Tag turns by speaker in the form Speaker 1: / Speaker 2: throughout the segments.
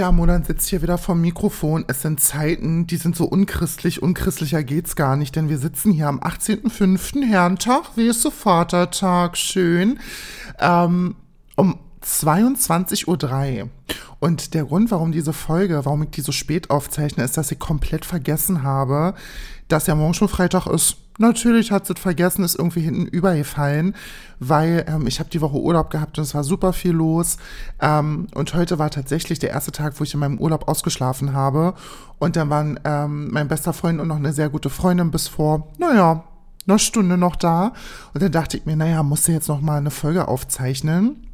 Speaker 1: Tja, Molan sitzt hier wieder vom Mikrofon. Es sind Zeiten, die sind so unchristlich. Unchristlicher geht's gar nicht, denn wir sitzen hier am 18.05. Herrentag. Wie ist so Vatertag? Schön. Ähm, um 22.03 Uhr. Und der Grund, warum diese Folge, warum ich die so spät aufzeichne, ist, dass ich komplett vergessen habe, dass ja morgen schon Freitag ist. Natürlich hat sie es vergessen, ist irgendwie hinten übergefallen, weil ähm, ich habe die Woche Urlaub gehabt und es war super viel los. Ähm, und heute war tatsächlich der erste Tag, wo ich in meinem Urlaub ausgeschlafen habe. Und dann waren ähm, mein bester Freund und noch eine sehr gute Freundin bis vor, naja, eine Stunde noch da. Und dann dachte ich mir, naja, musst du jetzt noch mal eine Folge aufzeichnen.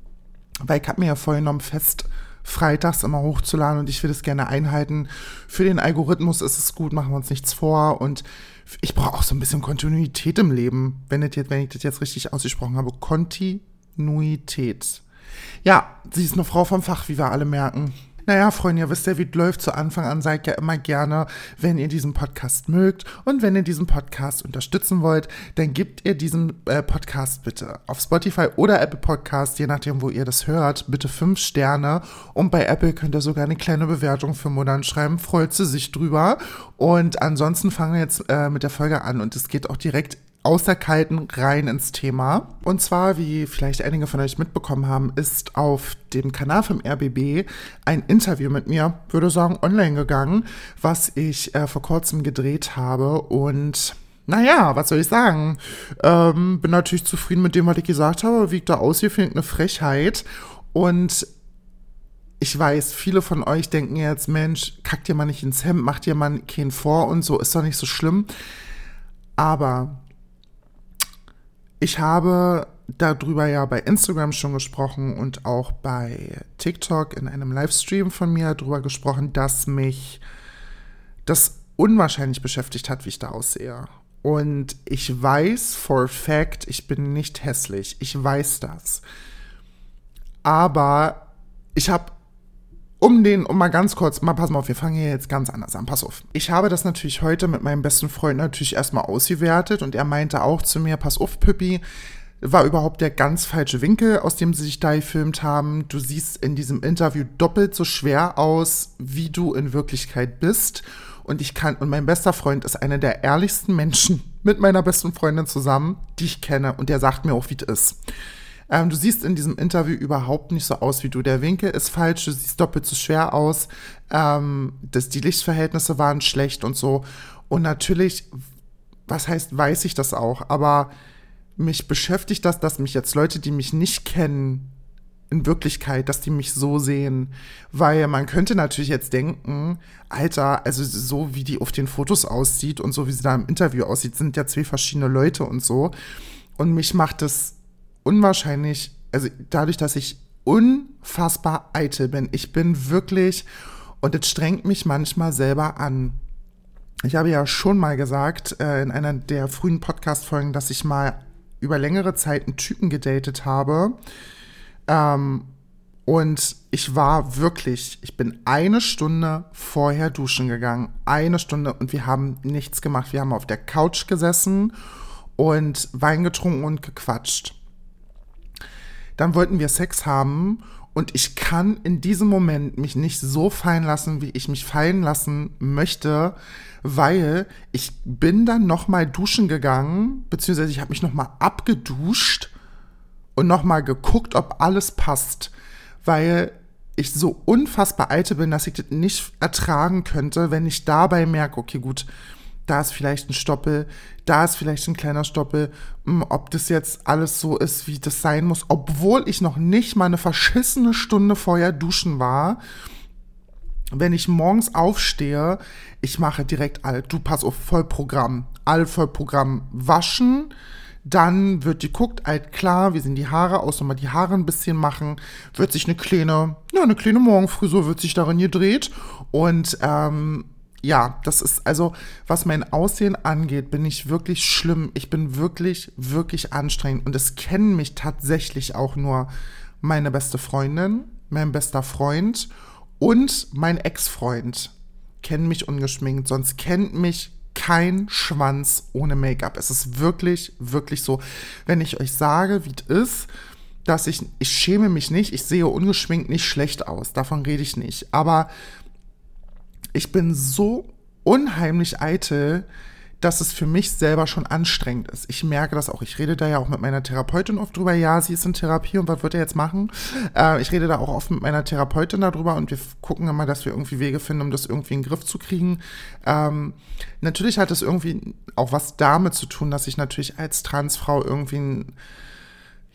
Speaker 1: Weil ich habe mir ja vorgenommen, fest freitags immer hochzuladen und ich will das gerne einhalten. Für den Algorithmus ist es gut, machen wir uns nichts vor und ich brauche auch so ein bisschen Kontinuität im Leben, wenn, jetzt, wenn ich das jetzt richtig ausgesprochen habe. Kontinuität. Ja, sie ist eine Frau vom Fach, wie wir alle merken. Naja, Freunde, ihr wisst ja, wie es läuft. Zu Anfang an seid ja immer gerne, wenn ihr diesen Podcast mögt und wenn ihr diesen Podcast unterstützen wollt, dann gebt ihr diesen äh, Podcast bitte auf Spotify oder Apple Podcast, je nachdem, wo ihr das hört, bitte fünf Sterne. Und bei Apple könnt ihr sogar eine kleine Bewertung für Modern schreiben. Freut sie sich drüber. Und ansonsten fangen wir jetzt äh, mit der Folge an und es geht auch direkt aus der kalten rein ins Thema. Und zwar, wie vielleicht einige von euch mitbekommen haben, ist auf dem Kanal vom RBB ein Interview mit mir, würde sagen, online gegangen, was ich äh, vor kurzem gedreht habe und naja, was soll ich sagen? Ähm, bin natürlich zufrieden mit dem, was ich gesagt habe. Wie ich da aussehe, finde ich eine Frechheit. Und ich weiß, viele von euch denken jetzt, Mensch, kackt ihr mal nicht ins Hemd, macht ihr mal keinen vor und so, ist doch nicht so schlimm. Aber ich habe darüber ja bei Instagram schon gesprochen und auch bei TikTok in einem Livestream von mir darüber gesprochen, dass mich das unwahrscheinlich beschäftigt hat, wie ich da aussehe. Und ich weiß for fact, ich bin nicht hässlich. Ich weiß das. Aber ich habe um den, um mal ganz kurz, mal pass mal auf, wir fangen hier jetzt ganz anders an, pass auf. Ich habe das natürlich heute mit meinem besten Freund natürlich erstmal ausgewertet und er meinte auch zu mir, pass auf, Püppi, war überhaupt der ganz falsche Winkel, aus dem sie sich da gefilmt haben. Du siehst in diesem Interview doppelt so schwer aus, wie du in Wirklichkeit bist. Und ich kann, und mein bester Freund ist einer der ehrlichsten Menschen mit meiner besten Freundin zusammen, die ich kenne. Und der sagt mir auch, wie es ist. Ähm, du siehst in diesem Interview überhaupt nicht so aus wie du. Der Winkel ist falsch, du siehst doppelt so schwer aus. Ähm, das, die Lichtverhältnisse waren schlecht und so. Und natürlich, was heißt, weiß ich das auch, aber mich beschäftigt das, dass mich jetzt Leute, die mich nicht kennen, in Wirklichkeit, dass die mich so sehen. Weil man könnte natürlich jetzt denken, Alter, also so wie die auf den Fotos aussieht und so wie sie da im Interview aussieht, sind ja zwei verschiedene Leute und so. Und mich macht es unwahrscheinlich, also dadurch, dass ich unfassbar eitel bin. Ich bin wirklich, und es strengt mich manchmal selber an. Ich habe ja schon mal gesagt äh, in einer der frühen Podcast-Folgen, dass ich mal über längere Zeit einen Typen gedatet habe. Ähm, und ich war wirklich, ich bin eine Stunde vorher duschen gegangen. Eine Stunde und wir haben nichts gemacht. Wir haben auf der Couch gesessen und Wein getrunken und gequatscht. Dann wollten wir Sex haben und ich kann in diesem Moment mich nicht so fallen lassen, wie ich mich fallen lassen möchte, weil ich bin dann noch mal duschen gegangen, beziehungsweise ich habe mich noch mal abgeduscht und noch mal geguckt, ob alles passt, weil ich so unfassbar alte bin, dass ich das nicht ertragen könnte, wenn ich dabei merke, okay, gut, da ist vielleicht ein Stoppel, da ist vielleicht ein kleiner Stoppel, hm, ob das jetzt alles so ist, wie das sein muss, obwohl ich noch nicht mal eine verschissene Stunde vorher duschen war. Wenn ich morgens aufstehe, ich mache direkt all, du pass auf Vollprogramm, all Vollprogramm waschen, dann wird die guckt, alt klar, wie sehen die Haare aus, nochmal die Haare ein bisschen machen, wird sich eine kleine, ja, eine kleine Morgenfrisur wird sich darin gedreht. Und ähm, ja, das ist also, was mein Aussehen angeht, bin ich wirklich schlimm. Ich bin wirklich, wirklich anstrengend. Und es kennen mich tatsächlich auch nur meine beste Freundin, mein bester Freund und mein Ex-Freund kennen mich ungeschminkt. Sonst kennt mich kein Schwanz ohne Make-up. Es ist wirklich, wirklich so. Wenn ich euch sage, wie es ist, dass ich, ich schäme mich nicht, ich sehe ungeschminkt nicht schlecht aus, davon rede ich nicht. Aber ich bin so unheimlich eitel, dass es für mich selber schon anstrengend ist. Ich merke das auch. Ich rede da ja auch mit meiner Therapeutin oft drüber. Ja, sie ist in Therapie und was wird er jetzt machen? Äh, ich rede da auch oft mit meiner Therapeutin darüber und wir gucken immer, dass wir irgendwie Wege finden, um das irgendwie in den Griff zu kriegen. Ähm, natürlich hat es irgendwie auch was damit zu tun, dass ich natürlich als Transfrau irgendwie ein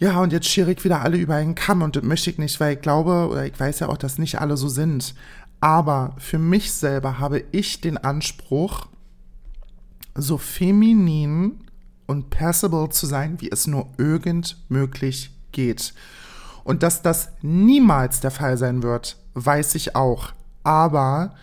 Speaker 1: ja, und jetzt schere ich wieder alle über einen Kamm und das möchte ich nicht, weil ich glaube, oder ich weiß ja auch, dass nicht alle so sind. Aber für mich selber habe ich den Anspruch, so feminin und passable zu sein, wie es nur irgend möglich geht. Und dass das niemals der Fall sein wird, weiß ich auch. Aber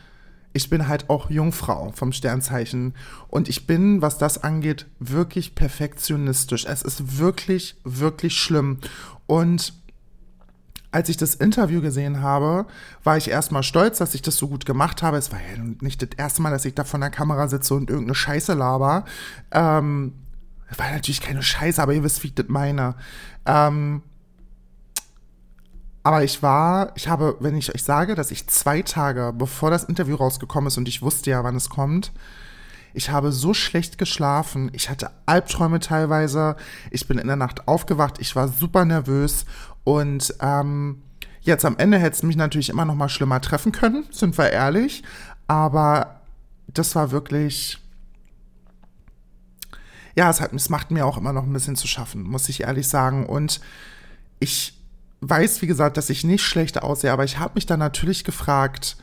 Speaker 1: ich bin halt auch Jungfrau vom Sternzeichen und ich bin, was das angeht, wirklich perfektionistisch. Es ist wirklich, wirklich schlimm. Und als ich das Interview gesehen habe, war ich erstmal stolz, dass ich das so gut gemacht habe. Es war ja nicht das erste Mal, dass ich da vor der Kamera sitze und irgendeine Scheiße laber. Ähm, war natürlich keine Scheiße, aber ihr wisst, wie ich das meine. Ähm, aber ich war, ich habe, wenn ich euch sage, dass ich zwei Tage, bevor das Interview rausgekommen ist und ich wusste ja, wann es kommt, ich habe so schlecht geschlafen. Ich hatte Albträume teilweise. Ich bin in der Nacht aufgewacht. Ich war super nervös. Und ähm, jetzt am Ende hätte es mich natürlich immer noch mal schlimmer treffen können, sind wir ehrlich. Aber das war wirklich. Ja, es, hat, es macht mir auch immer noch ein bisschen zu schaffen, muss ich ehrlich sagen. Und ich weiß, wie gesagt, dass ich nicht schlecht aussehe, aber ich habe mich dann natürlich gefragt,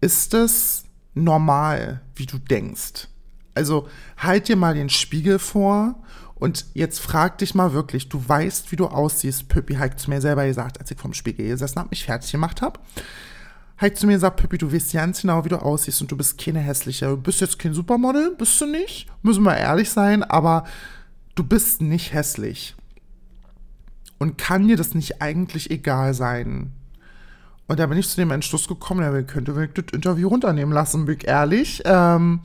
Speaker 1: ist es normal, wie du denkst? Also halt dir mal den Spiegel vor und jetzt frag dich mal wirklich, du weißt, wie du aussiehst. Püppi hat zu mir selber gesagt, als ich vom Spiegel gesessen habe, mich fertig gemacht habe. Hat zu mir gesagt, Püppi, du weißt ganz genau, wie du aussiehst und du bist keine hässliche. Du bist jetzt kein Supermodel, bist du nicht. Müssen wir ehrlich sein, aber du bist nicht hässlich. Und kann dir das nicht eigentlich egal sein? Und da bin ich zu dem Entschluss gekommen, ja, könnte ich das Interview runternehmen lassen, bin ich ehrlich. Ähm,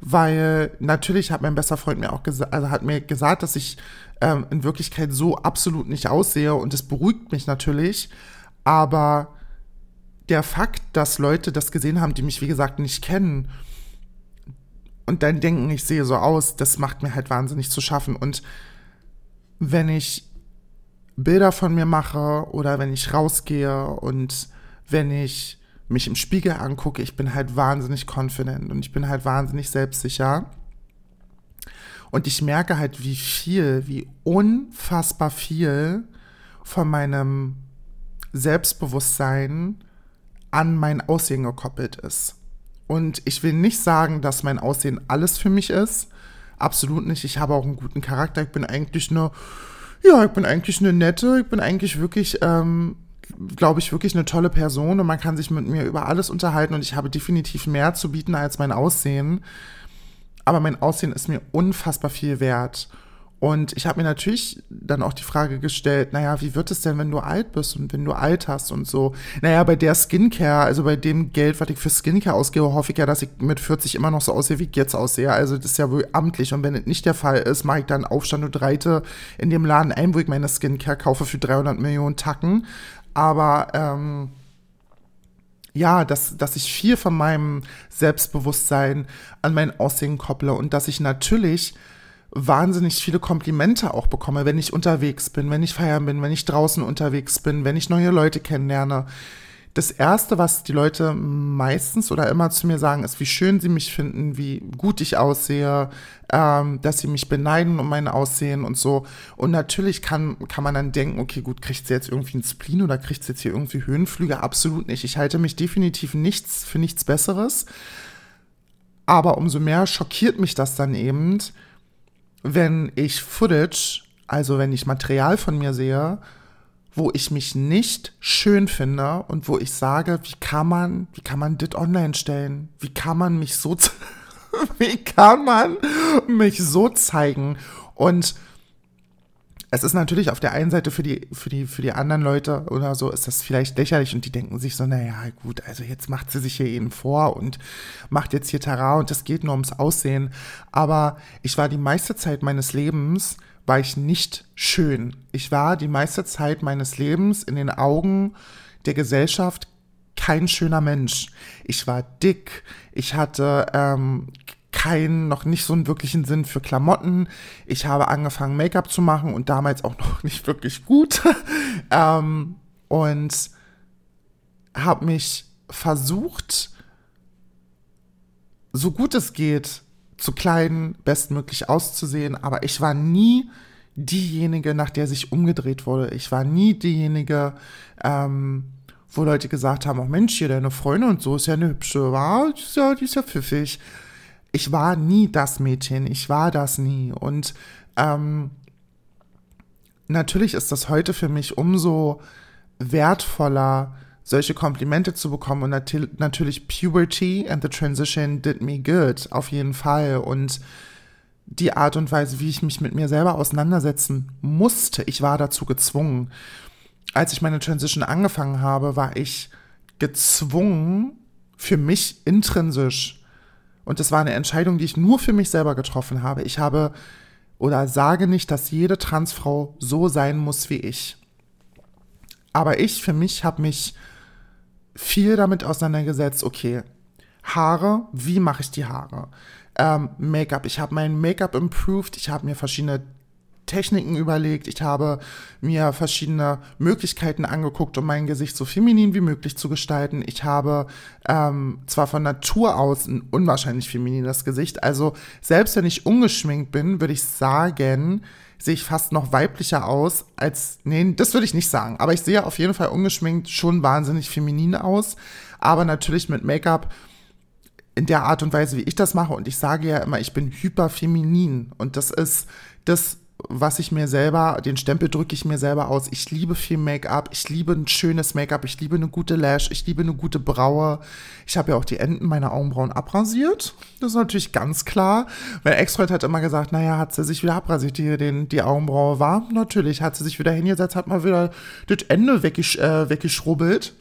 Speaker 1: weil natürlich hat mein bester Freund mir auch gesagt, also hat mir gesagt, dass ich ähm, in Wirklichkeit so absolut nicht aussehe und das beruhigt mich natürlich, aber der Fakt, dass Leute das gesehen haben, die mich wie gesagt nicht kennen und dann denken, ich sehe so aus, das macht mir halt wahnsinnig zu schaffen und wenn ich Bilder von mir mache oder wenn ich rausgehe und wenn ich mich im Spiegel angucke, ich bin halt wahnsinnig confident und ich bin halt wahnsinnig selbstsicher. Und ich merke halt, wie viel, wie unfassbar viel von meinem Selbstbewusstsein an mein Aussehen gekoppelt ist. Und ich will nicht sagen, dass mein Aussehen alles für mich ist. Absolut nicht. Ich habe auch einen guten Charakter. Ich bin eigentlich eine, ja, ich bin eigentlich eine nette, ich bin eigentlich wirklich ähm, glaube ich, wirklich eine tolle Person und man kann sich mit mir über alles unterhalten und ich habe definitiv mehr zu bieten als mein Aussehen. Aber mein Aussehen ist mir unfassbar viel wert. Und ich habe mir natürlich dann auch die Frage gestellt, naja, wie wird es denn, wenn du alt bist und wenn du alt hast und so? Naja, bei der Skincare, also bei dem Geld, was ich für Skincare ausgebe, hoffe ich ja, dass ich mit 40 immer noch so aussehe, wie ich jetzt aussehe. Also das ist ja wohl amtlich. Und wenn es nicht der Fall ist, mache ich dann Aufstand und reite in dem Laden ein, wo ich meine Skincare kaufe für 300 Millionen Tacken aber ähm, ja, dass, dass ich viel von meinem Selbstbewusstsein an mein Aussehen kopple und dass ich natürlich wahnsinnig viele Komplimente auch bekomme, wenn ich unterwegs bin, wenn ich feiern bin, wenn ich draußen unterwegs bin, wenn ich neue Leute kennenlerne das Erste, was die Leute meistens oder immer zu mir sagen, ist, wie schön sie mich finden, wie gut ich aussehe, ähm, dass sie mich beneiden um mein Aussehen und so. Und natürlich kann, kann man dann denken, okay, gut, kriegt sie jetzt irgendwie einen Spleen oder kriegt sie jetzt hier irgendwie Höhenflüge? Absolut nicht. Ich halte mich definitiv nichts für nichts Besseres. Aber umso mehr schockiert mich das dann eben, wenn ich Footage, also wenn ich Material von mir sehe, wo ich mich nicht schön finde und wo ich sage, wie kann man, wie kann man das online stellen? Wie kann man mich so, wie kann man mich so zeigen? Und es ist natürlich auf der einen Seite für die, für die, für die anderen Leute oder so ist das vielleicht lächerlich und die denken sich so, naja, gut, also jetzt macht sie sich hier eben vor und macht jetzt hier Tara und es geht nur ums Aussehen. Aber ich war die meiste Zeit meines Lebens war ich nicht schön. Ich war die meiste Zeit meines Lebens in den Augen der Gesellschaft kein schöner Mensch. Ich war dick, ich hatte ähm, keinen, noch nicht so einen wirklichen Sinn für Klamotten. Ich habe angefangen, Make-up zu machen und damals auch noch nicht wirklich gut. ähm, und habe mich versucht, so gut es geht, zu kleiden, bestmöglich auszusehen, aber ich war nie diejenige, nach der sich umgedreht wurde. Ich war nie diejenige, ähm, wo Leute gesagt haben, oh Mensch, hier deine Freundin und so ist ja eine hübsche, war, die ist ja, die ist ja pfiffig. Ich war nie das Mädchen, ich war das nie. Und ähm, natürlich ist das heute für mich umso wertvoller, solche Komplimente zu bekommen und nat natürlich Puberty and the Transition did me good, auf jeden Fall. Und die Art und Weise, wie ich mich mit mir selber auseinandersetzen musste, ich war dazu gezwungen. Als ich meine Transition angefangen habe, war ich gezwungen, für mich intrinsisch. Und das war eine Entscheidung, die ich nur für mich selber getroffen habe. Ich habe oder sage nicht, dass jede Transfrau so sein muss wie ich. Aber ich für mich habe mich viel damit auseinandergesetzt, okay, Haare, wie mache ich die Haare? Ähm, Make-up, ich habe mein Make-up improved, ich habe mir verschiedene Techniken überlegt, ich habe mir verschiedene Möglichkeiten angeguckt, um mein Gesicht so feminin wie möglich zu gestalten. Ich habe ähm, zwar von Natur aus ein unwahrscheinlich feminines Gesicht, also selbst wenn ich ungeschminkt bin, würde ich sagen, sehe ich fast noch weiblicher aus als, nee, das würde ich nicht sagen, aber ich sehe auf jeden Fall ungeschminkt schon wahnsinnig feminin aus, aber natürlich mit Make-up in der Art und Weise, wie ich das mache. Und ich sage ja immer, ich bin hyperfeminin. Und das ist das was ich mir selber, den Stempel drücke ich mir selber aus. Ich liebe viel Make-up, ich liebe ein schönes Make-up, ich liebe eine gute Lash, ich liebe eine gute Braue. Ich habe ja auch die Enden meiner Augenbrauen abrasiert. Das ist natürlich ganz klar. Weil Exfreud hat immer gesagt, naja, hat sie sich wieder abrasiert, die, den, die Augenbraue war. Natürlich, hat sie sich wieder hingesetzt, hat mal wieder das Ende weggesch äh, weggeschrubbelt.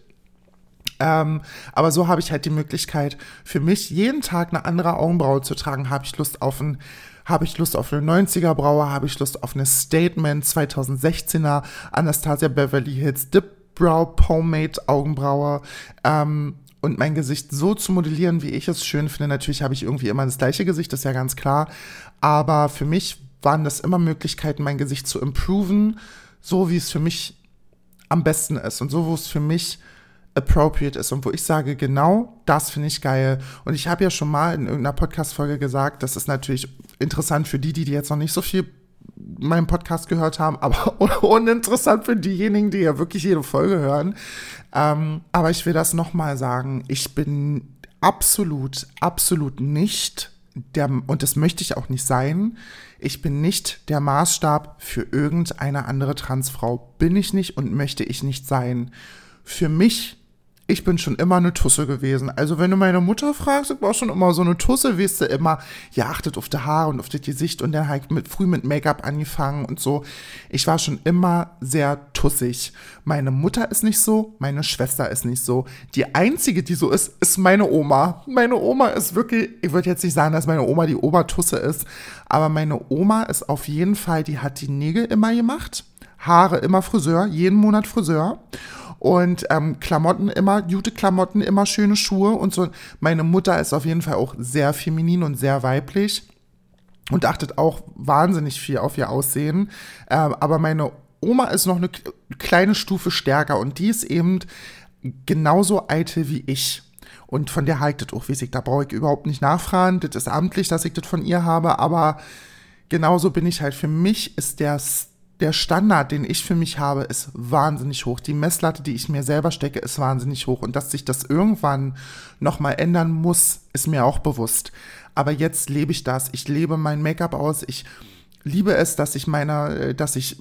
Speaker 1: Ähm, aber so habe ich halt die Möglichkeit, für mich jeden Tag eine andere Augenbraue zu tragen. Habe ich Lust auf ein habe ich Lust auf eine 90er Braue? Habe ich Lust auf eine Statement 2016er Anastasia Beverly Hills Dip Brow Pomade Augenbraue? Ähm, und mein Gesicht so zu modellieren, wie ich es schön finde. Natürlich habe ich irgendwie immer das gleiche Gesicht, das ist ja ganz klar. Aber für mich waren das immer Möglichkeiten, mein Gesicht zu improven, so wie es für mich am besten ist und so, wo es für mich appropriate ist und wo ich sage, genau das finde ich geil. Und ich habe ja schon mal in irgendeiner Podcast-Folge gesagt, das ist natürlich interessant für die, die jetzt noch nicht so viel meinen Podcast gehört haben, aber uninteressant für diejenigen, die ja wirklich jede Folge hören. Ähm, aber ich will das nochmal sagen. Ich bin absolut, absolut nicht der, und das möchte ich auch nicht sein, ich bin nicht der Maßstab für irgendeine andere Transfrau. Bin ich nicht und möchte ich nicht sein. Für mich ich bin schon immer eine Tusse gewesen. Also wenn du meine Mutter fragst, ich war schon immer so eine Tusse, weißt du, immer, ja, achtet auf die Haare und auf das Gesicht und dann halt mit, früh mit Make-up angefangen und so. Ich war schon immer sehr tussig. Meine Mutter ist nicht so, meine Schwester ist nicht so. Die einzige, die so ist, ist meine Oma. Meine Oma ist wirklich, ich würde jetzt nicht sagen, dass meine Oma die Obertusse ist, aber meine Oma ist auf jeden Fall, die hat die Nägel immer gemacht, Haare immer Friseur, jeden Monat Friseur und ähm, Klamotten immer, gute Klamotten, immer schöne Schuhe und so. Meine Mutter ist auf jeden Fall auch sehr feminin und sehr weiblich und achtet auch wahnsinnig viel auf ihr Aussehen. Ähm, aber meine Oma ist noch eine kleine Stufe stärker und die ist eben genauso eitel wie ich. Und von der haltet auch, wie ich, da brauche ich überhaupt nicht nachfragen. Das ist amtlich, dass ich das von ihr habe, aber genauso bin ich halt. Für mich ist der der Standard, den ich für mich habe, ist wahnsinnig hoch. Die Messlatte, die ich mir selber stecke, ist wahnsinnig hoch. Und dass sich das irgendwann nochmal ändern muss, ist mir auch bewusst. Aber jetzt lebe ich das. Ich lebe mein Make-up aus. Ich liebe es, dass ich meiner, äh, dass ich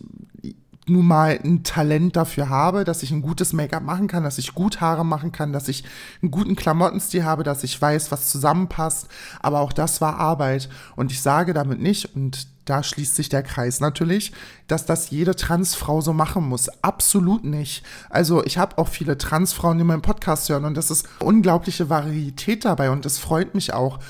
Speaker 1: nun mal ein Talent dafür habe, dass ich ein gutes Make-up machen kann, dass ich gut Haare machen kann, dass ich einen guten Klamottenstil habe, dass ich weiß, was zusammenpasst. Aber auch das war Arbeit. Und ich sage damit nicht, und da schließt sich der Kreis natürlich, dass das jede Transfrau so machen muss. Absolut nicht. Also ich habe auch viele Transfrauen, die meinen Podcast hören und das ist unglaubliche Varietät dabei und das freut mich auch.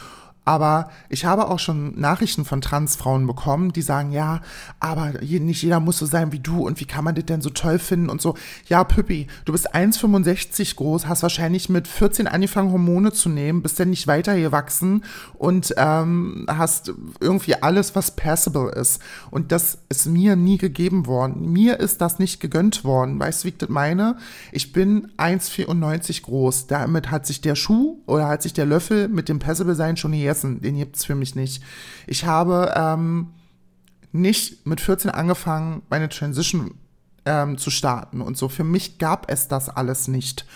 Speaker 1: Aber ich habe auch schon Nachrichten von Transfrauen bekommen, die sagen, ja, aber nicht jeder muss so sein wie du und wie kann man das denn so toll finden und so. Ja, Püppi, du bist 1,65 groß, hast wahrscheinlich mit 14 angefangen, Hormone zu nehmen, bist dann nicht weitergewachsen und ähm, hast irgendwie alles, was passable ist. Und das ist mir nie gegeben worden. Mir ist das nicht gegönnt worden. Weißt du, wie ich das meine? Ich bin 1,94 groß. Damit hat sich der Schuh oder hat sich der Löffel mit dem Passable sein schon gegessen vergessen, den gibt es für mich nicht. Ich habe ähm, nicht mit 14 angefangen, meine Transition ähm, zu starten und so. Für mich gab es das alles nicht.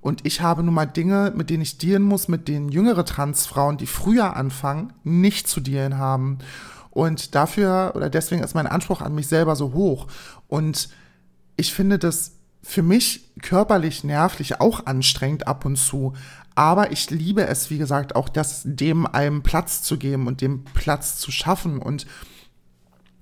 Speaker 1: Und ich habe nun mal Dinge, mit denen ich dealen muss, mit denen jüngere Transfrauen, die früher anfangen, nicht zu dealen haben. Und dafür oder deswegen ist mein Anspruch an mich selber so hoch. Und ich finde das für mich körperlich, nervlich auch anstrengend ab und zu. Aber ich liebe es, wie gesagt, auch das dem einem Platz zu geben und dem Platz zu schaffen und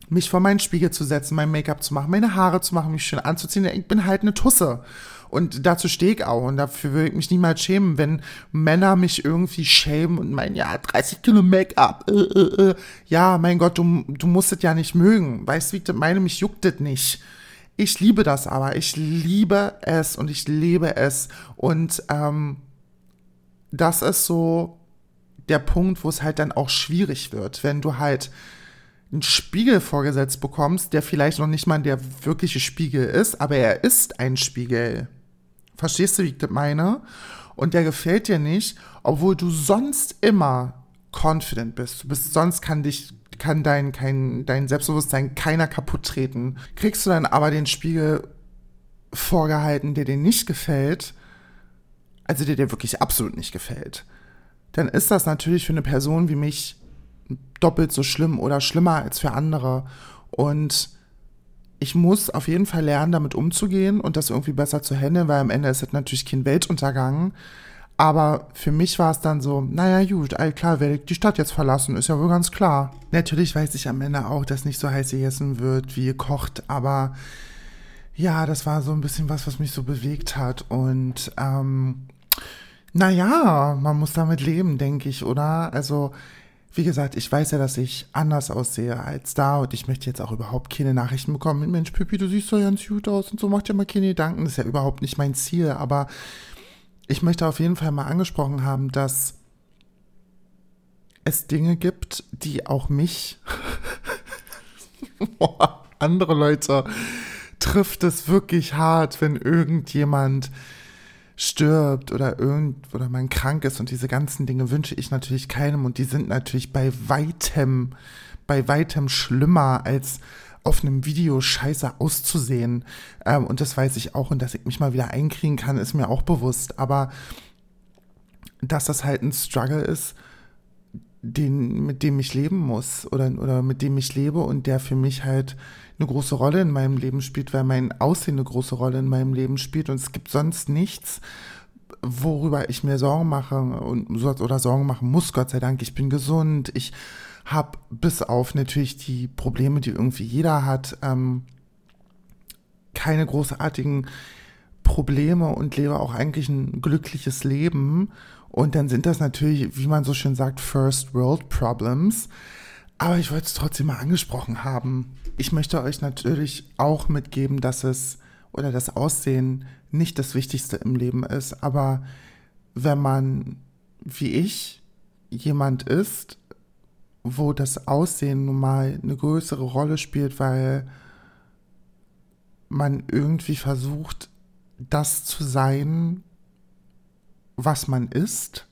Speaker 1: mich vor meinen Spiegel zu setzen, mein Make-up zu machen, meine Haare zu machen, mich schön anzuziehen. Ich bin halt eine Tusse. Und dazu stehe ich auch. Und dafür würde ich mich niemals schämen, wenn Männer mich irgendwie schämen und meinen, ja, 30 Kilo Make-up. Äh, äh, äh. Ja, mein Gott, du, du musst es ja nicht mögen. Weißt du, wie ich meine, mich juckt es nicht. Ich liebe das aber. Ich liebe es und ich liebe es. Und ähm, das ist so der Punkt, wo es halt dann auch schwierig wird, wenn du halt einen Spiegel vorgesetzt bekommst, der vielleicht noch nicht mal der wirkliche Spiegel ist, aber er ist ein Spiegel. Verstehst du, wie ich das meine? Und der gefällt dir nicht, obwohl du sonst immer confident bist. Du bist, sonst kann dich, kann dein, kein, dein Selbstbewusstsein keiner kaputt treten. Kriegst du dann aber den Spiegel vorgehalten, der dir nicht gefällt, also der dir wirklich absolut nicht gefällt, dann ist das natürlich für eine Person wie mich doppelt so schlimm oder schlimmer als für andere. Und ich muss auf jeden Fall lernen, damit umzugehen und das irgendwie besser zu handeln, weil am Ende ist es natürlich kein Weltuntergang. Aber für mich war es dann so, naja, gut, all klar, werde ich die Stadt jetzt verlassen, ist ja wohl ganz klar. Natürlich weiß ich am Ende auch, dass nicht so heiß gegessen wird, wie gekocht, aber ja, das war so ein bisschen was, was mich so bewegt hat. Und ähm, naja, man muss damit leben, denke ich, oder? Also, wie gesagt, ich weiß ja, dass ich anders aussehe als da und ich möchte jetzt auch überhaupt keine Nachrichten bekommen. Mensch, Pippi, du siehst doch ganz gut aus und so, mach dir mal keine Gedanken. Das ist ja überhaupt nicht mein Ziel, aber ich möchte auf jeden Fall mal angesprochen haben, dass es Dinge gibt, die auch mich, andere Leute, trifft es wirklich hart, wenn irgendjemand stirbt oder irgend oder man krank ist und diese ganzen Dinge wünsche ich natürlich keinem und die sind natürlich bei weitem bei weitem schlimmer als auf einem Video scheiße auszusehen. Ähm, und das weiß ich auch und dass ich mich mal wieder einkriegen kann ist mir auch bewusst. Aber dass das halt ein Struggle ist den mit dem ich leben muss oder oder mit dem ich lebe und der für mich halt eine große Rolle in meinem Leben spielt, weil mein Aussehen eine große Rolle in meinem Leben spielt und es gibt sonst nichts, worüber ich mir Sorgen mache und oder Sorgen machen muss, Gott sei Dank. Ich bin gesund, ich habe bis auf natürlich die Probleme, die irgendwie jeder hat, ähm, keine großartigen Probleme und lebe auch eigentlich ein glückliches Leben. Und dann sind das natürlich, wie man so schön sagt, First World Problems. Aber ich wollte es trotzdem mal angesprochen haben. Ich möchte euch natürlich auch mitgeben, dass es oder das Aussehen nicht das Wichtigste im Leben ist. Aber wenn man, wie ich, jemand ist, wo das Aussehen nun mal eine größere Rolle spielt, weil man irgendwie versucht, das zu sein, was man ist,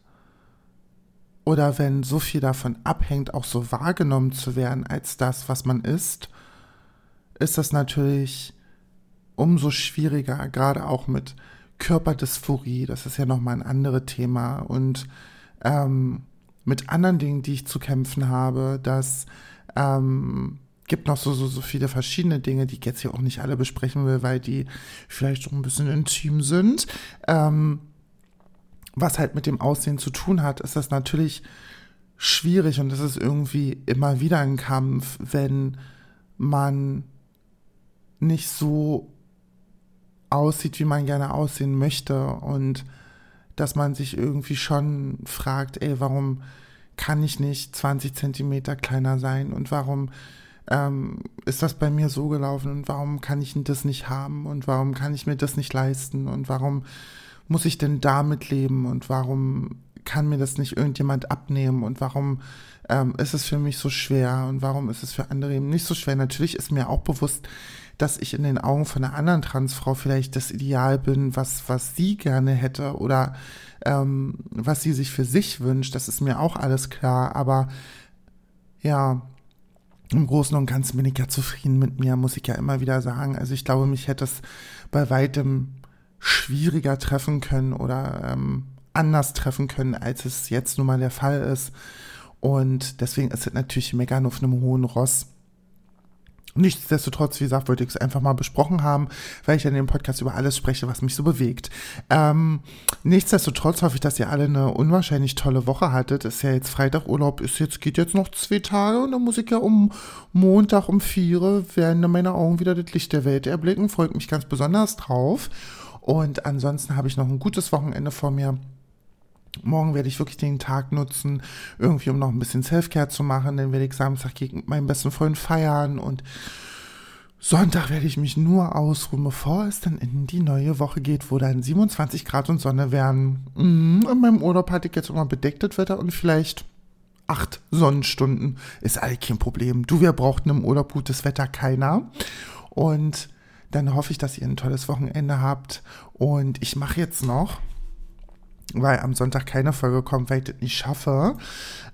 Speaker 1: oder wenn so viel davon abhängt, auch so wahrgenommen zu werden als das, was man ist, ist das natürlich umso schwieriger, gerade auch mit Körperdysphorie, das ist ja nochmal ein anderes Thema und ähm, mit anderen Dingen, die ich zu kämpfen habe, das ähm, gibt noch so, so, so viele verschiedene Dinge, die ich jetzt hier auch nicht alle besprechen will, weil die vielleicht so ein bisschen intim sind. Ähm, was halt mit dem Aussehen zu tun hat, ist das natürlich schwierig und es ist irgendwie immer wieder ein Kampf, wenn man nicht so aussieht, wie man gerne aussehen möchte und dass man sich irgendwie schon fragt, ey, warum kann ich nicht 20 Zentimeter kleiner sein und warum ähm, ist das bei mir so gelaufen und warum kann ich das nicht haben und warum kann ich mir das nicht leisten und warum muss ich denn damit leben und warum kann mir das nicht irgendjemand abnehmen und warum ähm, ist es für mich so schwer und warum ist es für andere eben nicht so schwer. Natürlich ist mir auch bewusst, dass ich in den Augen von einer anderen Transfrau vielleicht das Ideal bin, was, was sie gerne hätte oder ähm, was sie sich für sich wünscht. Das ist mir auch alles klar. Aber ja, im Großen und Ganzen bin ich ja zufrieden mit mir, muss ich ja immer wieder sagen. Also ich glaube, mich hätte es bei weitem schwieriger treffen können oder ähm, anders treffen können, als es jetzt nun mal der Fall ist. Und deswegen ist es natürlich meckern auf einem hohen Ross. Nichtsdestotrotz, wie gesagt, wollte ich es einfach mal besprochen haben, weil ich in dem Podcast über alles spreche, was mich so bewegt. Ähm, nichtsdestotrotz hoffe ich, dass ihr alle eine unwahrscheinlich tolle Woche hattet. Ist ja jetzt Freitag Urlaub, ist jetzt, geht jetzt noch zwei Tage und dann muss ich ja um Montag um vier werden meine Augen wieder das Licht der Welt erblicken. Freut mich ganz besonders drauf. Und ansonsten habe ich noch ein gutes Wochenende vor mir. Morgen werde ich wirklich den Tag nutzen, irgendwie um noch ein bisschen Selfcare zu machen. Dann werde ich Samstag gegen meinen besten Freund feiern und Sonntag werde ich mich nur ausruhen, bevor es dann in die neue Woche geht, wo dann 27 Grad und Sonne werden. Mhm, in meinem Urlaub hatte ich jetzt immer bedecktes Wetter und vielleicht acht Sonnenstunden. Ist eigentlich kein Problem. Du, wer braucht in einem Urlaub gutes Wetter? Keiner. Und dann hoffe ich, dass ihr ein tolles Wochenende habt. Und ich mache jetzt noch weil am Sonntag keine Folge kommt, weil ich das nicht schaffe,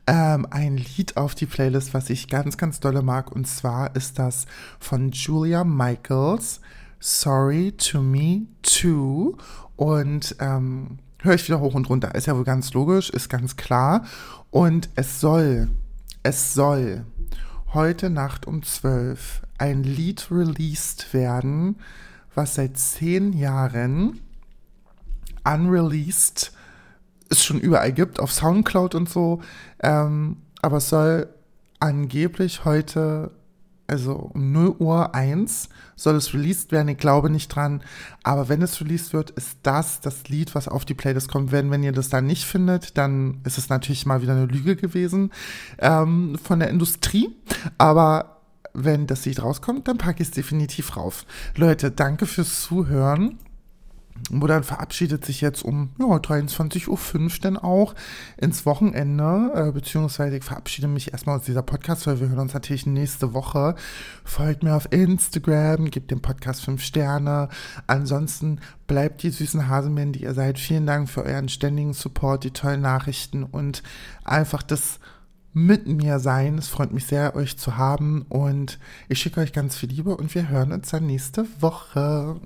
Speaker 1: ähm, ein Lied auf die Playlist, was ich ganz, ganz dolle mag. Und zwar ist das von Julia Michaels, Sorry to Me Too. Und ähm, höre ich wieder hoch und runter. Ist ja wohl ganz logisch, ist ganz klar. Und es soll, es soll heute Nacht um 12 ein Lied released werden, was seit zehn Jahren unreleased es schon überall gibt, auf Soundcloud und so. Ähm, aber es soll angeblich heute, also um 0 Uhr 1 soll es released werden. Ich glaube nicht dran. Aber wenn es released wird, ist das das Lied, was auf die Playlist kommt. Wenn, wenn ihr das da nicht findet, dann ist es natürlich mal wieder eine Lüge gewesen ähm, von der Industrie. Aber wenn das Lied rauskommt, dann packe ich es definitiv rauf. Leute, danke fürs Zuhören. Modern verabschiedet sich jetzt um ja, 23.05 Uhr dann auch ins Wochenende, äh, beziehungsweise ich verabschiede mich erstmal aus dieser Podcast, weil wir hören uns natürlich nächste Woche. Folgt mir auf Instagram, gebt dem Podcast 5 Sterne. Ansonsten bleibt die süßen Hasenmännchen, die ihr seid. Vielen Dank für euren ständigen Support, die tollen Nachrichten und einfach das mit mir sein. Es freut mich sehr, euch zu haben und ich schicke euch ganz viel Liebe und wir hören uns dann nächste Woche.